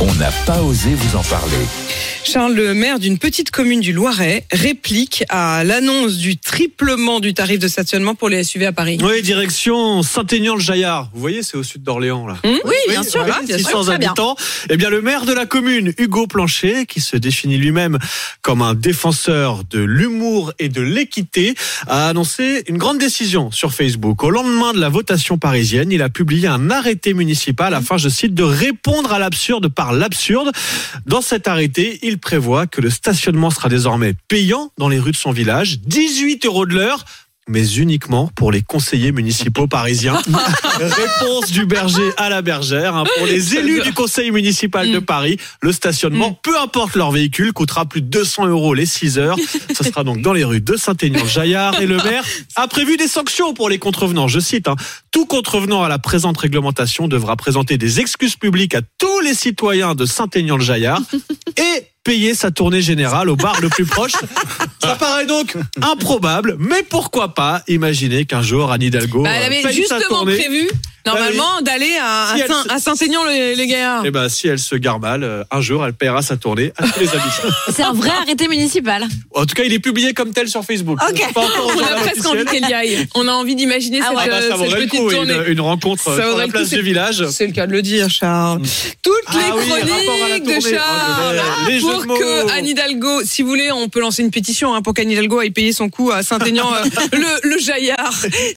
On n'a pas osé vous en parler. Charles, le maire d'une petite commune du Loiret, réplique à l'annonce du triplement du tarif de stationnement pour les SUV à Paris. Oui, direction Saint-Aignan-le-Jaillard. Vous voyez, c'est au sud d'Orléans, là. Hum oui, bien sûr, voilà, bien 600 sûr, très bien. habitants. Eh bien, le maire de la commune, Hugo Plancher, qui se définit lui-même comme un défenseur de l'humour et de l'équité, a annoncé une grande décision sur Facebook. Au lendemain de la votation parisienne, il a publié un arrêté municipal afin, je cite, de répondre à l'absurde par l'absurde. Dans cet arrêté, il prévoit que le stationnement sera désormais payant dans les rues de son village, 18 euros de l'heure mais uniquement pour les conseillers municipaux parisiens. Réponse du berger à la bergère. hein. Pour les élus du conseil municipal de Paris, le stationnement, peu importe leur véhicule, coûtera plus de 200 euros les 6 heures. Ce sera donc dans les rues de Saint-Aignan-Jaillard. Et le maire a prévu des sanctions pour les contrevenants. Je cite, hein, tout contrevenant à la présente réglementation devra présenter des excuses publiques à tous les citoyens de Saint-Aignan-le-Jaillard et payer sa tournée générale au bar le plus proche. Ça paraît donc improbable, mais pourquoi pas imaginer qu'un jour Anne Hidalgo Bah, elle euh, avait paye sa justement tournée. prévu, normalement, d'aller à, Si à elle Saint- Saint-Aignan-les-Gaillards. Eh ben, si elle se gare mal, euh, un jour, elle paiera sa tournée à tous les habitants. C'est un vrai arrêté municipal. En tout cas, il est publié comme tel sur Facebook. Ok. C'est pas On a presque envie qu'elle y aille. On a envie d'imaginer Ah cette, Ah bah, cette petite coup, tournée. une, une rencontre euh, Ça sur la le place coup, du village. C'est le cas de le dire, Charles. Toutes les Ah oui, la chroniques de. Charles. Ah, les pour que Anne Hidalgo, si vous voulez, on peut lancer une pétition hein, pour qu'Anne Hidalgo aille payer son coup à Saint-Aignan, euh, le, le Jaillard.